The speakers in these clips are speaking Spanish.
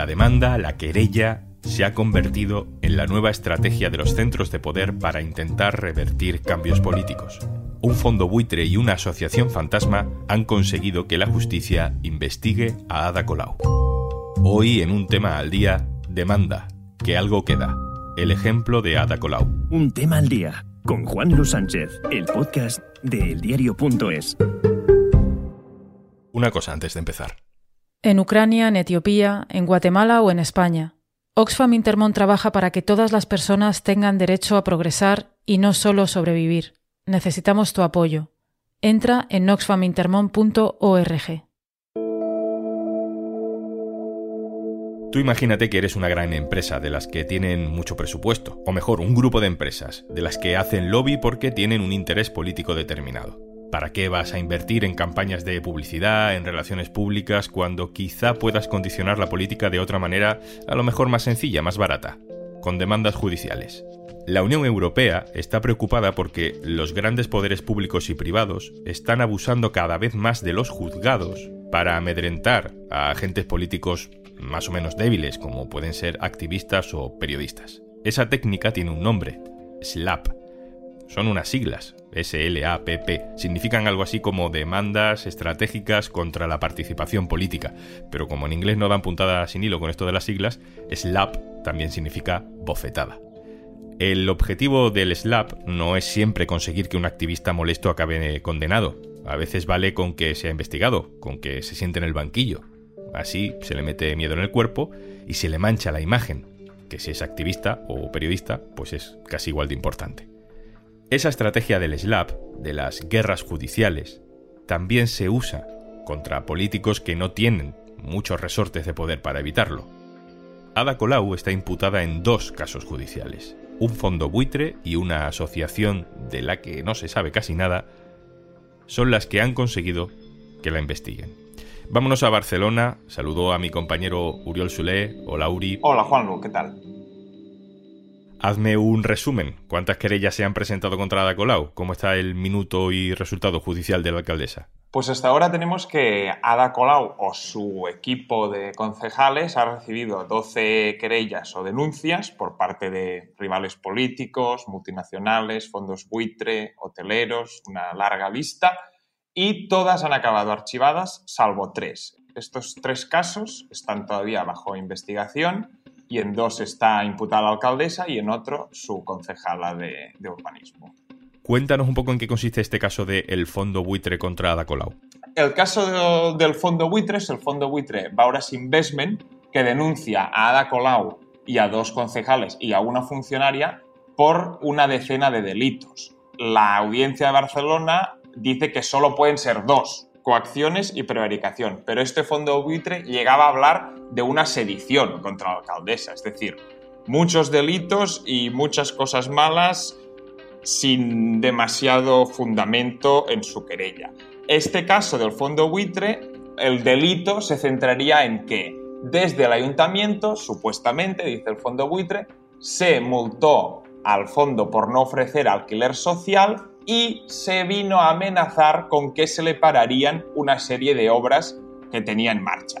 La demanda, la querella, se ha convertido en la nueva estrategia de los centros de poder para intentar revertir cambios políticos. Un fondo buitre y una asociación fantasma han conseguido que la justicia investigue a Ada Colau. Hoy en un tema al día, demanda, que algo queda. El ejemplo de Ada Colau. Un tema al día, con Juan Luis Sánchez, el podcast de eldiario.es. Una cosa antes de empezar. En Ucrania, en Etiopía, en Guatemala o en España. Oxfam Intermón trabaja para que todas las personas tengan derecho a progresar y no solo sobrevivir. Necesitamos tu apoyo. Entra en oxfamintermon.org. Tú imagínate que eres una gran empresa de las que tienen mucho presupuesto, o mejor, un grupo de empresas de las que hacen lobby porque tienen un interés político determinado. ¿Para qué vas a invertir en campañas de publicidad, en relaciones públicas, cuando quizá puedas condicionar la política de otra manera, a lo mejor más sencilla, más barata, con demandas judiciales? La Unión Europea está preocupada porque los grandes poderes públicos y privados están abusando cada vez más de los juzgados para amedrentar a agentes políticos más o menos débiles, como pueden ser activistas o periodistas. Esa técnica tiene un nombre, SLAP. Son unas siglas, SLAPP. Significan algo así como demandas estratégicas contra la participación política. Pero como en inglés no dan puntada sin hilo con esto de las siglas, SLAP también significa bofetada. El objetivo del SLAP no es siempre conseguir que un activista molesto acabe condenado. A veces vale con que sea investigado, con que se siente en el banquillo, Así se le mete miedo en el cuerpo y se le mancha la imagen, que si es activista o periodista, pues es casi igual de importante. Esa estrategia del SLAP, de las guerras judiciales, también se usa contra políticos que no tienen muchos resortes de poder para evitarlo. Ada Colau está imputada en dos casos judiciales, un fondo buitre y una asociación de la que no se sabe casi nada, son las que han conseguido que la investiguen. Vámonos a Barcelona. Saludo a mi compañero Uriol Sulé. Hola Uri. Hola Juanlu, ¿qué tal? Hazme un resumen. ¿Cuántas querellas se han presentado contra Ada Colau? ¿Cómo está el minuto y resultado judicial de la alcaldesa? Pues hasta ahora tenemos que Ada Colau o su equipo de concejales ha recibido 12 querellas o denuncias por parte de rivales políticos, multinacionales, fondos buitre, hoteleros, una larga lista y todas han acabado archivadas salvo tres. Estos tres casos están todavía bajo investigación y en dos está imputada la alcaldesa y en otro su concejala de, urbanismo. Cuéntanos un poco en qué consiste este caso del fondo buitre contra Ada Colau. El caso del fondo buitre es el fondo buitre Bauras Investment que denuncia a Ada Colau y a dos concejales y a una funcionaria por una decena de delitos. La audiencia de Barcelona dice que solo pueden ser dos, coacciones y prevaricación, pero este fondo buitre llegaba a hablar de una sedición contra la alcaldesa, es decir, muchos delitos y muchas cosas malas sin demasiado fundamento en su querella. Este caso del fondo buitre, el delito se centraría en que desde el ayuntamiento, supuestamente, dice el fondo buitre, se multó al fondo por no ofrecer alquiler social y se vino a amenazar con que se le pararían una serie de obras que tenía en marcha.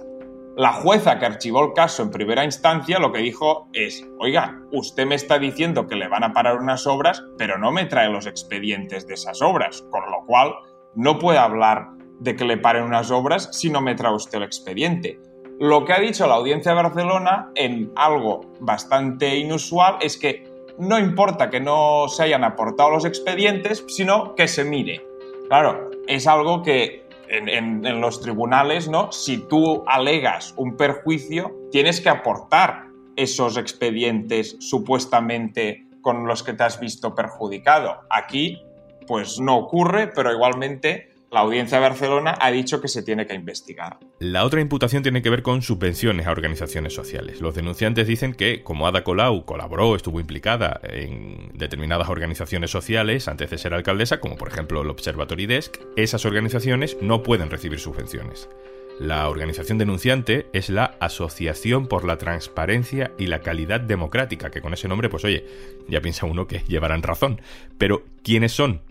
La jueza que archivó el caso en primera instancia lo que dijo es, oiga, usted me está diciendo que le van a parar unas obras, pero no me trae los expedientes de esas obras, con lo cual no puede hablar de que le paren unas obras si no me trae usted el expediente. Lo que ha dicho la audiencia de Barcelona en algo bastante inusual es que no importa que no se hayan aportado los expedientes, sino que se mire. Claro, es algo que en, los tribunales, ¿no? Si tú alegas un perjuicio, tienes que aportar esos expedientes supuestamente con los que te has visto perjudicado. Aquí, pues no ocurre, pero igualmente la audiencia de Barcelona ha dicho que se tiene que investigar. La otra imputación tiene que ver con subvenciones a organizaciones sociales. Los denunciantes dicen que, como Ada Colau colaboró, estuvo implicada en determinadas organizaciones sociales antes de ser alcaldesa, como por ejemplo el Observatory Desk, esas organizaciones no pueden recibir subvenciones. La organización denunciante es la Asociación por la Transparencia y la Calidad Democrática, que con ese nombre, pues oye, ya piensa uno que llevarán razón. Pero, ¿quiénes son?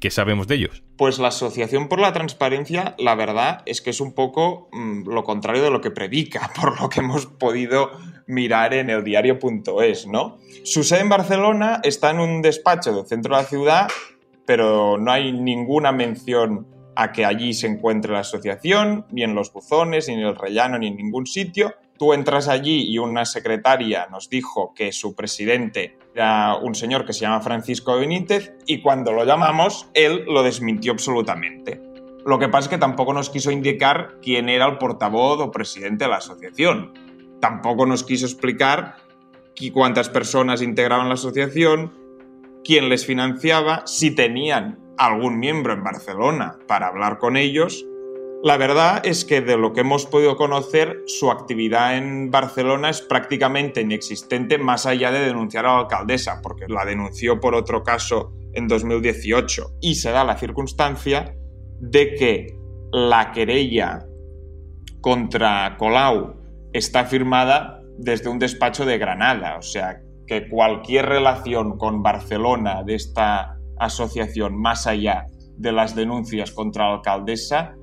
¿Qué, sabemos de ellos? Pues la Asociación por la Transparencia, la verdad es que es un poco mm, lo contrario de lo que predica, por lo que hemos podido mirar en el diario.es, ¿no? Su sede en Barcelona está en un despacho del centro de la ciudad, pero no hay ninguna mención a que allí se encuentre la asociación, ni en los buzones, ni en el rellano, ni en ningún sitio. Tú entras allí y una secretaria nos dijo que su presidente era un señor que se llama Francisco Benítez y cuando lo llamamos, él lo desmintió absolutamente. Lo que pasa es que tampoco nos quiso indicar quién era el portavoz o presidente de la asociación. Tampoco nos quiso explicar cuántas personas integraban la asociación, quién les financiaba, si tenían algún miembro en Barcelona para hablar con ellos la verdad es que de lo que hemos podido conocer, su actividad en Barcelona es prácticamente inexistente más allá de denunciar a la alcaldesa, porque la denunció por otro caso en 2018. Y se da la circunstancia de que la querella contra Colau está firmada desde un despacho de Granada, o sea que cualquier relación con Barcelona de esta asociación más allá de las denuncias contra la alcaldesa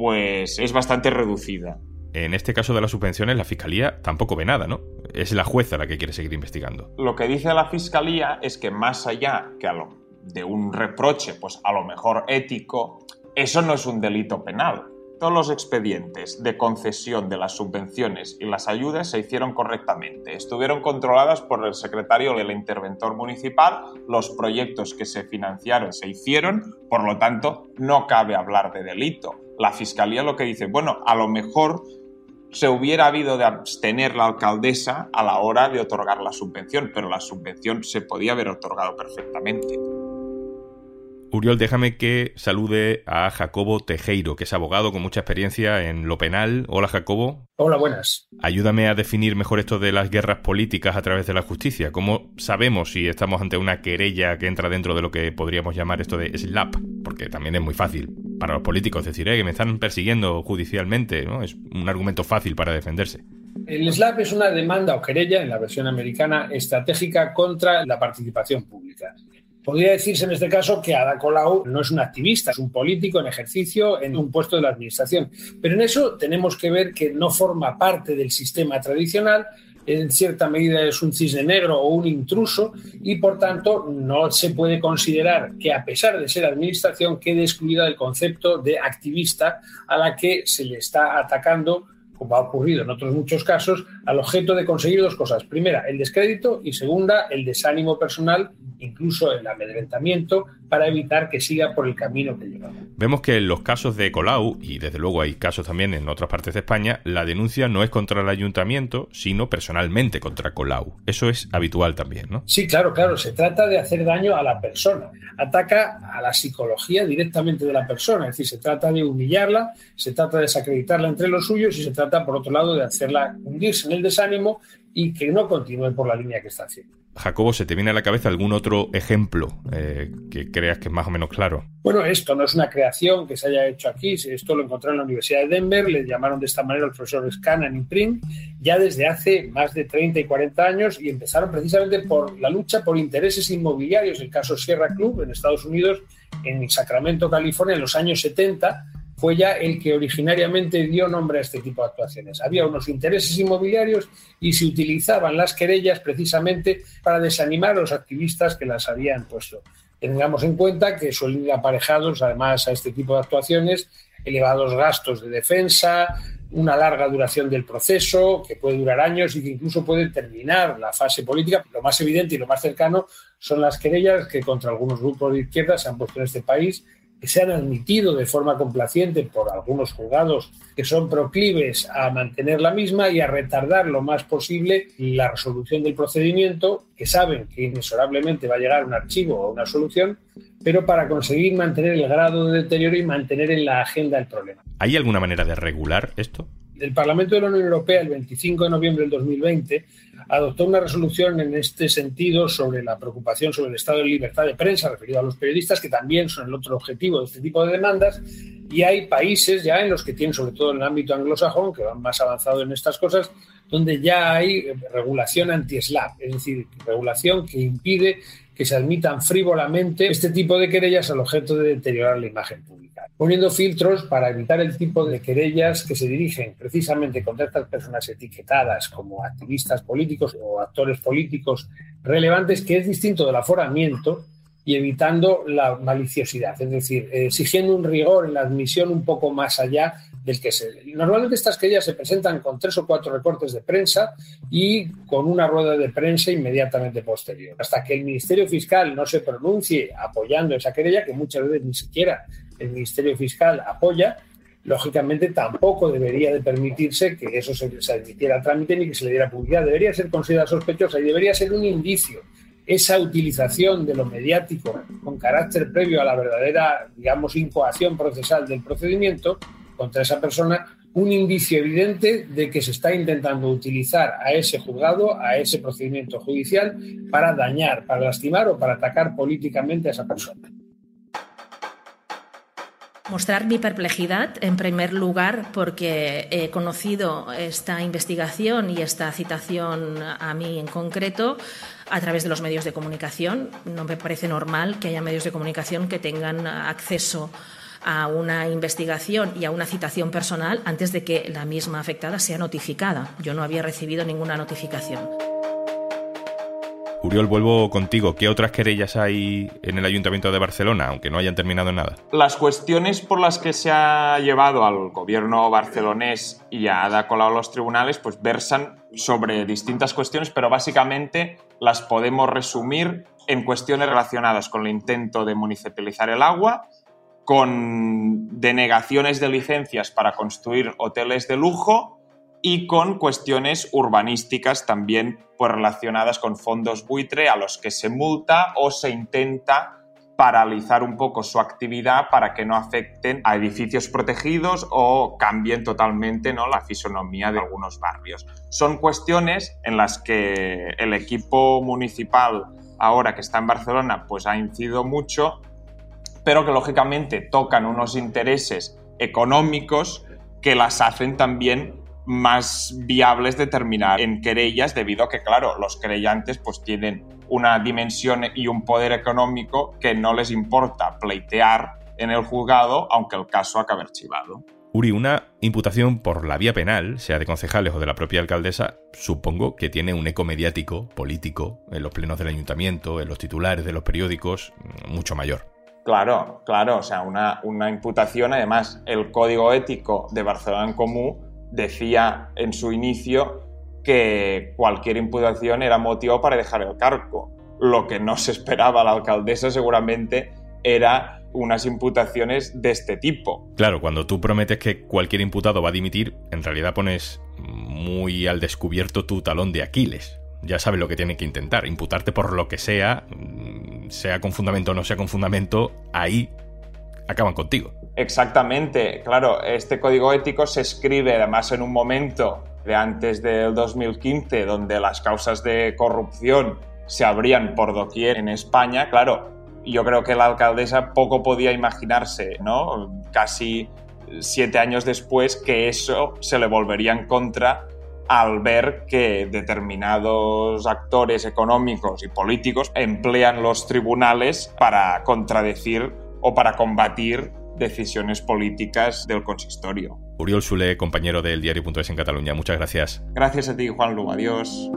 pues es bastante reducida. En este caso de las subvenciones, la fiscalía tampoco ve nada, ¿no? Es la jueza la que quiere seguir investigando. Lo que dice la fiscalía es que más allá que a lo, de un reproche, pues a lo mejor ético, eso no es un delito penal. Todos los expedientes de concesión de las subvenciones y las ayudas se hicieron correctamente. Estuvieron controladas por el secretario del interventor municipal, los proyectos que se financiaron se hicieron, por lo tanto, no cabe hablar de delito la fiscalía lo que dice, bueno, a lo mejor se hubiera habido de abstener la alcaldesa a la hora de otorgar la subvención, pero la subvención se podía haber otorgado perfectamente. Uriol, déjame que salude a Jacobo Tejeiro, que es abogado con mucha experiencia en lo penal. Hola, Jacobo. Hola, buenas. Ayúdame a definir mejor esto de las guerras políticas a través de la justicia. ¿Cómo sabemos si estamos ante una querella que entra dentro de lo que podríamos llamar esto de SLAP? Porque también es muy fácil para los políticos decir, eh, que me están persiguiendo judicialmente, ¿no? Es un argumento fácil para defenderse. El SLAP es una demanda o querella, en la versión americana, estratégica contra la participación pública. Podría decirse en este caso que Ada Colau no es un activista, es un político en ejercicio en un puesto de la administración. Pero en eso tenemos que ver que no forma parte del sistema tradicional, en cierta medida es un cisne negro o un intruso y por tanto no se puede considerar que a pesar de ser administración quede excluida del concepto de activista a la que se le está atacando como ha ocurrido en otros muchos casos, al objeto de conseguir dos cosas. Primera, el descrédito y segunda, el desánimo personal incluso el amedrentamiento, para evitar que siga por el camino que llevamos. Vemos que en los casos de Colau, y desde luego hay casos también en otras partes de España, la denuncia no es contra el ayuntamiento, sino personalmente contra Colau. Eso es habitual también, ¿no? Sí, claro, claro. Se trata de hacer daño a la persona. Ataca a la psicología directamente de la persona. Es decir, se trata de humillarla, se trata de desacreditarla entre los suyos y se trata, por otro lado, de hacerla hundirse en el desánimo y que no continúe por la línea que está haciendo. Jacobo, ¿se te viene a la cabeza algún otro ejemplo eh, que creas que es más o menos claro? Bueno, esto no es una creación que se haya hecho aquí, esto lo encontraron en la Universidad de Denver, le llamaron de esta manera al profesor Scannan y Prim, ya desde hace más de 30 y 40 años y empezaron precisamente por la lucha por intereses inmobiliarios, el caso Sierra Club en Estados Unidos, en Sacramento, California, en los años 70, fue ya el que originariamente dio nombre a este tipo de actuaciones. Había unos intereses inmobiliarios y se utilizaban las querellas precisamente para desanimar a los activistas que las habían puesto. Tengamos en cuenta que suelen ir aparejados, además, a este tipo de actuaciones elevados gastos de defensa, una larga duración del proceso, que puede durar años y que incluso puede terminar la fase política. Lo más evidente y lo más cercano son las querellas que contra algunos grupos de izquierda se han puesto en este país que se han admitido de forma complaciente por algunos juzgados que son proclives a mantener la misma y a retardar lo más posible la resolución del procedimiento, que saben que inexorablemente va a llegar un archivo o una solución, pero para conseguir mantener el grado de deterioro y mantener en la agenda el problema. ¿Hay alguna manera de regular esto? El Parlamento de la Unión Europea, el 25 de noviembre del 2020, adoptó una resolución en este sentido sobre la preocupación sobre el estado de libertad de prensa referido a los periodistas, que también son el otro objetivo de este tipo de demandas. Y hay países ya en los que tienen, sobre todo en el ámbito anglosajón, que van más avanzados en estas cosas, donde ya hay regulación anti-SLAP, es decir, regulación que impide que se admitan frívolamente este tipo de querellas al objeto de deteriorar la imagen pública, poniendo filtros para evitar el tipo de querellas que se dirigen precisamente contra estas personas etiquetadas como activistas políticos o actores políticos relevantes, que es distinto del aforamiento y evitando la maliciosidad, es decir, exigiendo un rigor en la admisión un poco más allá del que se... Normalmente estas querellas se presentan con tres o cuatro recortes de prensa y con una rueda de prensa inmediatamente posterior. Hasta que el Ministerio Fiscal no se pronuncie apoyando esa querella, que muchas veces ni siquiera el Ministerio Fiscal apoya, lógicamente tampoco debería de permitirse que eso se, admitiera a trámite ni que se le diera publicidad. Debería ser considerada sospechosa y debería ser un indicio esa utilización de lo mediático con carácter previo a la verdadera, digamos, incoación procesal del procedimiento contra esa persona, un indicio evidente de que se está intentando utilizar a ese juzgado, a ese procedimiento judicial, para dañar, para lastimar o para atacar políticamente a esa persona. Mostrar mi perplejidad, en primer lugar, porque he conocido esta investigación y esta citación a mí en concreto a través de los medios de comunicación. No me parece normal que haya medios de comunicación que tengan acceso a una investigación y a una citación personal antes de que la misma afectada sea notificada. Yo no había recibido ninguna notificación. Vuelvo contigo. ¿Qué otras querellas hay en el Ayuntamiento de Barcelona, aunque no hayan terminado nada? Las cuestiones por las que se ha llevado al gobierno barcelonés y a Ada Colau los tribunales, pues versan sobre distintas cuestiones, pero básicamente las podemos resumir en cuestiones relacionadas con el intento de municipalizar el agua, con denegaciones de licencias para construir hoteles de lujo y con cuestiones urbanísticas también pues, relacionadas con fondos buitre a los que se multa o se intenta paralizar un poco su actividad para que no afecten a edificios protegidos o cambien totalmente ¿no? la fisonomía de algunos barrios. Son cuestiones en las que el equipo municipal ahora que está en Barcelona pues ha incidido mucho pero que lógicamente tocan unos intereses económicos que las hacen también más viables de terminar en querellas debido a que, claro, los querellantes pues tienen una dimensión y un poder económico que no les importa pleitear en el juzgado aunque el caso acabe archivado. Uri, una imputación por la vía penal, sea de concejales o de la propia alcaldesa, supongo que tiene un eco mediático, político, en los plenos del ayuntamiento, en los titulares de los periódicos, mucho mayor. Claro, claro, o sea, una, una imputación, además, el código ético de Barcelona en Común decía en su inicio que cualquier imputación era motivo para dejar el cargo. Lo que no se esperaba la alcaldesa seguramente era unas imputaciones de este tipo. Claro, cuando tú prometes que cualquier imputado va a dimitir, en realidad pones muy al descubierto tu talón de Aquiles. Ya sabes lo que tiene que intentar, imputarte por lo que sea, sea con fundamento o no sea con fundamento, ahí acaban contigo. Exactamente, claro, este código ético se escribe además en un momento de antes del 2015, donde las causas de corrupción se abrían por doquier en España, claro, yo creo que la alcaldesa poco podía imaginarse, ¿no? Casi siete años después, que eso se le volvería en contra al ver que determinados actores económicos y políticos emplean los tribunales para contradecir o para combatir decisiones políticas del consistorio. Uriol Sule, compañero del diario.es en Cataluña, muchas gracias. Gracias a ti, Juan Lu. Adiós.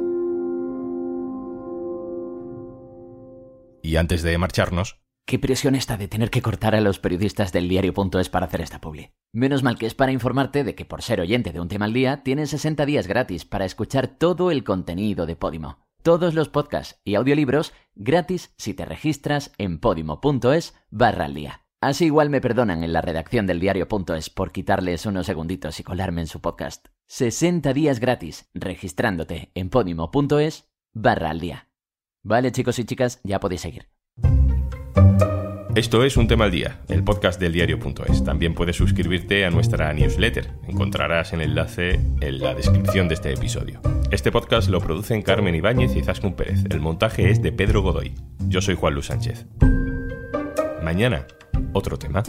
Y antes de marcharnos, Qué presión esta de tener que cortar a los periodistas del diario.es para hacer esta publi. Menos mal que es para informarte de que por ser oyente de un tema al día, tienes 60 días gratis para escuchar todo el contenido de Podimo. Todos los podcasts y audiolibros gratis si te registras en podimo.es barra al día. Así igual me perdonan en la redacción del diario.es por quitarles unos segunditos y colarme en su podcast. 60 días gratis registrándote en podimo.es barra al día. Vale chicos y chicas, ya podéis seguir. Esto es Un Tema al Día, el podcast del diario.es. También puedes suscribirte a nuestra newsletter. Encontrarás el enlace en la descripción de este episodio. Este podcast lo producen Carmen Ibáñez y Zascun Pérez. El montaje es de Pedro Godoy. Yo soy Juan Luis Sánchez. Mañana, otro tema.